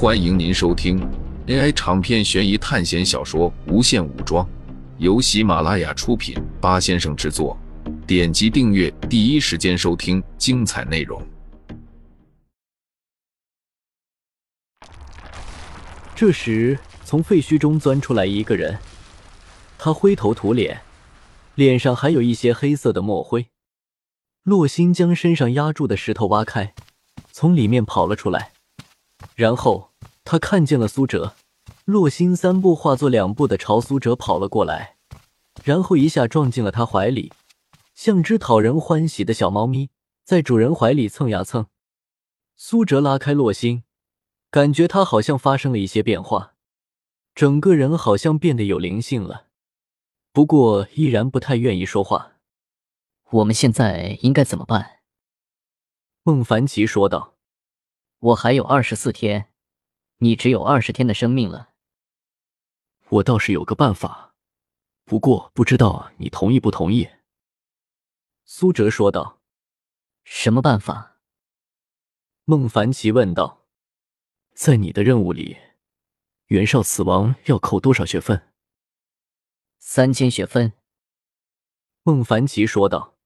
欢迎您收听 AI 长篇悬疑探险小说《无限武装》，由喜马拉雅出品，八先生制作。点击订阅，第一时间收听精彩内容。这时，从废墟中钻出来一个人，他灰头土脸，脸上还有一些黑色的墨灰。洛心将身上压住的石头挖开，从里面跑了出来，然后他看见了苏哲。洛星三步化作两步的朝苏哲跑了过来，然后一下撞进了他怀里，像只讨人欢喜的小猫咪，在主人怀里蹭呀蹭。苏哲拉开洛星，感觉他好像发生了一些变化，整个人好像变得有灵性了，不过依然不太愿意说话。我们现在应该怎么办？孟凡奇说道：“我还有二十四天，你只有二十天的生命了。我倒是有个办法，不过不知道你同意不同意。”苏哲说道：“什么办法？”孟凡奇问道：“在你的任务里，袁绍死亡要扣多少学分？”三千学分。孟凡奇说道。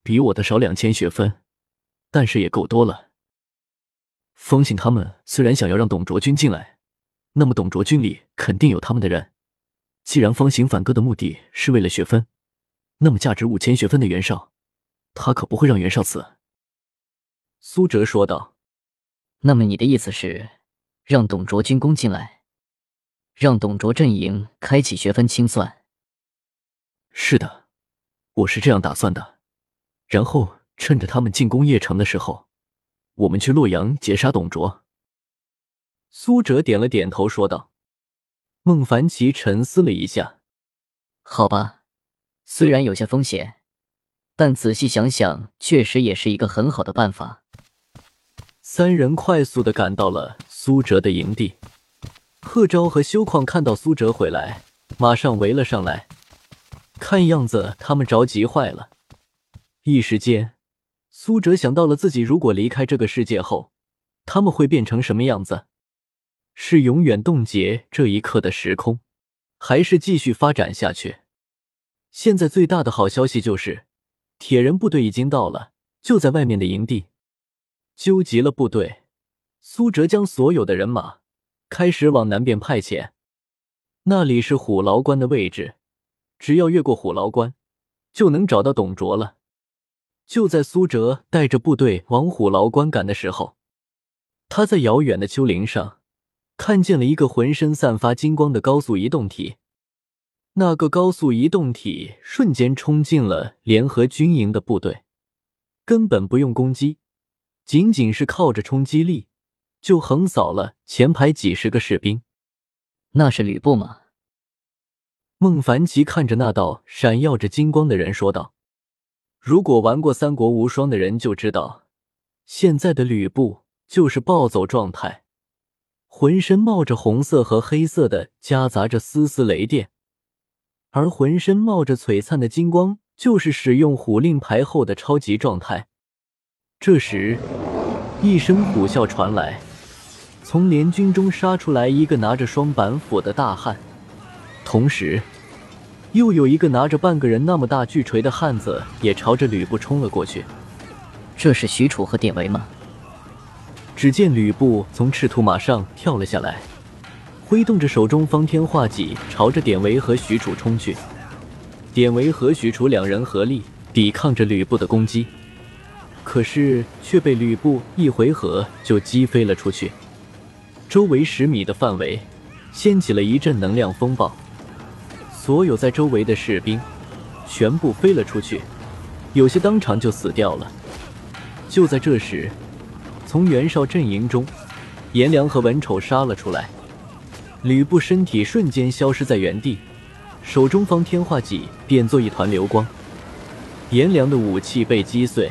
比我的少两千学分，但是也够多了。风信他们虽然想要让董卓军进来，那么董卓军里肯定有他们的人。既然方行反戈的目的是为了学分，那么价值五千学分的袁绍，他可不会让袁绍死。苏哲说道：“那么你的意思是，让董卓军攻进来，让董卓阵营开启学分清算？”是的，我是这样打算的。然后趁着他们进攻邺城的时候，我们去洛阳截杀董卓。苏哲点了点头，说道：“孟凡奇沉思了一下，好吧，虽然有些风险，但仔细想想，确实也是一个很好的办法。”三人快速的赶到了苏哲的营地。贺昭和修矿看到苏哲回来，马上围了上来，看样子他们着急坏了。一时间，苏哲想到了自己如果离开这个世界后，他们会变成什么样子？是永远冻结这一刻的时空，还是继续发展下去？现在最大的好消息就是，铁人部队已经到了，就在外面的营地。纠集了部队，苏哲将所有的人马开始往南边派遣。那里是虎牢关的位置，只要越过虎牢关，就能找到董卓了。就在苏哲带着部队往虎牢关赶的时候，他在遥远的丘陵上看见了一个浑身散发金光的高速移动体。那个高速移动体瞬间冲进了联合军营的部队，根本不用攻击，仅仅是靠着冲击力就横扫了前排几十个士兵。那是吕布吗？孟凡奇看着那道闪耀着金光的人说道。如果玩过《三国无双》的人就知道，现在的吕布就是暴走状态，浑身冒着红色和黑色的，夹杂着丝丝雷电，而浑身冒着璀璨的金光，就是使用虎令牌后的超级状态。这时，一声虎啸传来，从联军中杀出来一个拿着双板斧的大汉，同时。又有一个拿着半个人那么大巨锤的汉子也朝着吕布冲了过去。这是许褚和典韦吗？只见吕布从赤兔马上跳了下来，挥动着手中方天画戟，朝着典韦和许褚冲去。典韦和许褚两人合力抵抗着吕布的攻击，可是却被吕布一回合就击飞了出去。周围十米的范围掀起了一阵能量风暴。所有在周围的士兵全部飞了出去，有些当场就死掉了。就在这时，从袁绍阵营中，颜良和文丑杀了出来。吕布身体瞬间消失在原地，手中方天画戟变作一团流光。颜良的武器被击碎，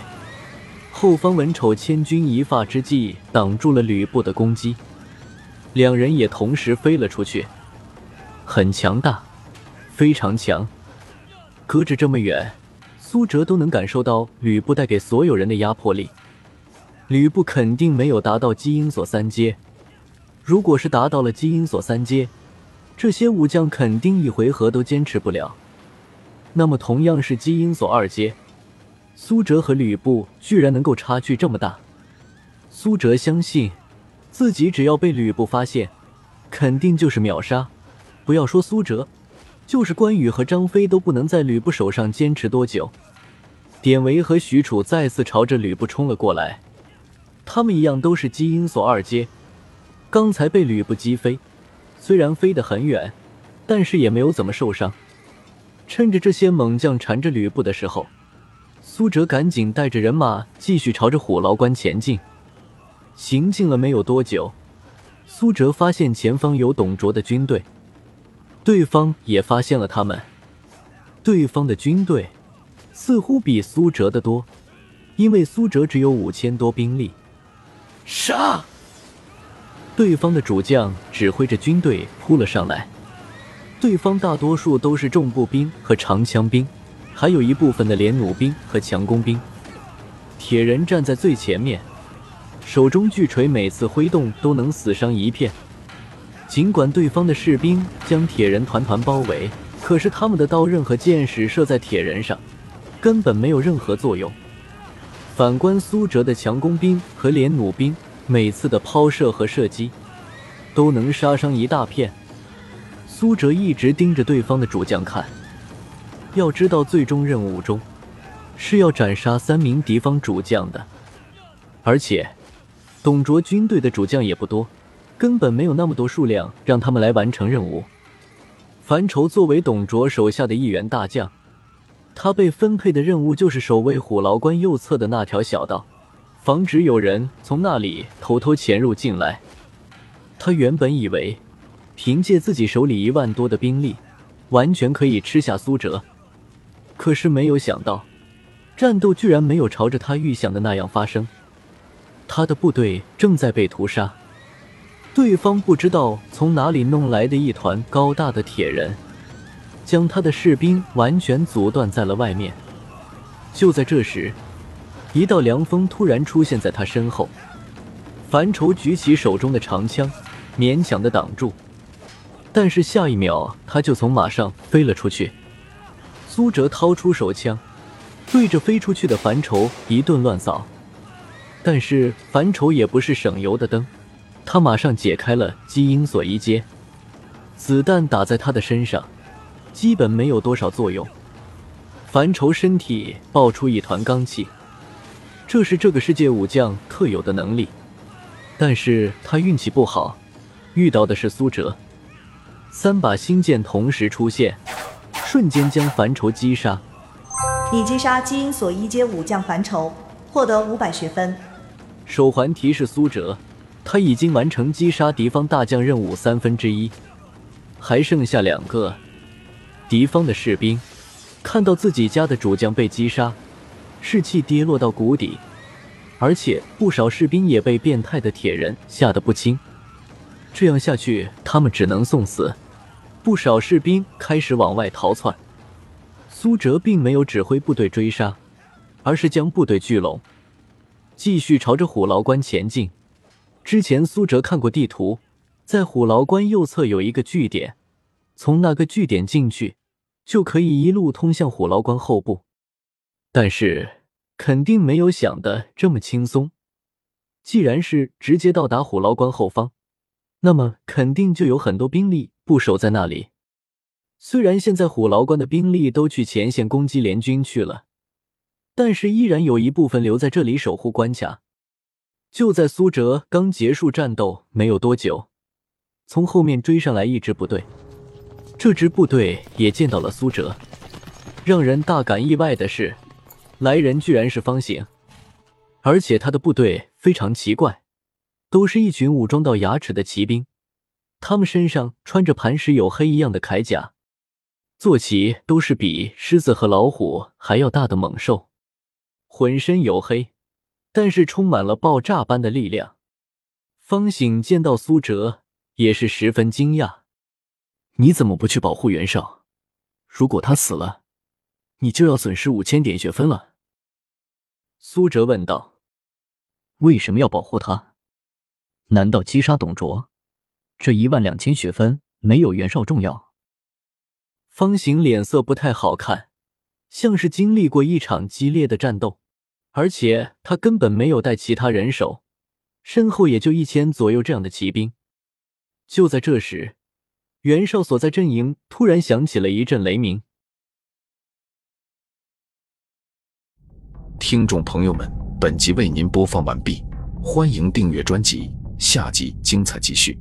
后方文丑千钧一发之际挡住了吕布的攻击，两人也同时飞了出去，很强大。非常强，隔着这么远，苏哲都能感受到吕布带给所有人的压迫力。吕布肯定没有达到基因锁三阶，如果是达到了基因锁三阶，这些武将肯定一回合都坚持不了。那么同样是基因锁二阶，苏哲和吕布居然能够差距这么大。苏哲相信自己只要被吕布发现，肯定就是秒杀。不要说苏哲，就是关羽和张飞都不能在吕布手上坚持多久。典韦和许褚再次朝着吕布冲了过来，他们一样都是基因锁二阶，刚才被吕布击飞，虽然飞得很远，但是也没有怎么受伤。趁着这些猛将缠着吕布的时候，苏哲赶紧带着人马继续朝着虎牢关前进。行进了没有多久，苏哲发现前方有董卓的军队，对方也发现了他们。对方的军队似乎比苏哲的多，因为苏哲只有五千多兵力。杀！对方的主将指挥着军队扑了上来。对方大多数都是重步兵和长枪兵，还有一部分的连弩兵和强弓兵。铁人站在最前面，手中巨锤每次挥动都能死伤一片。尽管对方的士兵将铁人团团包围，可是他们的刀刃和箭矢射在铁人上，根本没有任何作用。反观苏哲的强弓兵和连弩兵，每次的抛射和射击都能杀伤一大片。苏哲一直盯着对方的主将看，要知道最终任务中是要斩杀三名敌方主将的，而且董卓军队的主将也不多，根本没有那么多数量让他们来完成任务。樊稠作为董卓手下的一员大将，他被分配的任务就是守卫虎牢关右侧的那条小道，防止有人从那里偷偷潜入进来。他原本以为。凭借自己手里一万多的兵力，完全可以吃下苏哲。可是没有想到，战斗居然没有朝着他预想的那样发生。他的部队正在被屠杀，对方不知道从哪里弄来的一团高大的铁人，将他的士兵完全阻断在了外面。就在这时，一道凉风突然出现在他身后，樊稠举起手中的长枪，勉强的挡住。但是下一秒，他就从马上飞了出去。苏哲掏出手枪，对着飞出去的樊稠一顿乱扫。但是樊稠也不是省油的灯，他马上解开了基因锁一阶，子弹打在他的身上，基本没有多少作用。樊稠身体爆出一团罡气，这是这个世界武将特有的能力。但是他运气不好，遇到的是苏哲。三把星剑同时出现，瞬间将樊稠击杀。你击杀基因锁一阶武将樊稠，获得五百学分。手环提示苏哲，他已经完成击杀敌方大将任务三分之一，还剩下两个。敌方的士兵看到自己家的主将被击杀，士气跌落到谷底，而且不少士兵也被变态的铁人吓得不轻。这样下去，他们只能送死。不少士兵开始往外逃窜，苏哲并没有指挥部队追杀，而是将部队聚拢，继续朝着虎牢关前进。之前苏哲看过地图，在虎牢关右侧有一个据点，从那个据点进去，就可以一路通向虎牢关后部。但是肯定没有想的这么轻松。既然是直接到达虎牢关后方，那么肯定就有很多兵力。不守在那里。虽然现在虎牢关的兵力都去前线攻击联军去了，但是依然有一部分留在这里守护关卡。就在苏哲刚结束战斗没有多久，从后面追上来一支部队。这支部队也见到了苏哲。让人大感意外的是，来人居然是方形，而且他的部队非常奇怪，都是一群武装到牙齿的骑兵。他们身上穿着磐石黝黑一样的铠甲，坐骑都是比狮子和老虎还要大的猛兽，浑身黝黑，但是充满了爆炸般的力量。方醒见到苏哲也是十分惊讶：“你怎么不去保护袁绍？如果他死了，你就要损失五千点学分了。”苏哲问道：“为什么要保护他？难道击杀董卓？”这一万两千血分没有袁绍重要。方形脸色不太好看，像是经历过一场激烈的战斗，而且他根本没有带其他人手，身后也就一千左右这样的骑兵。就在这时，袁绍所在阵营突然响起了一阵雷鸣。听众朋友们，本集为您播放完毕，欢迎订阅专辑，下集精彩继续。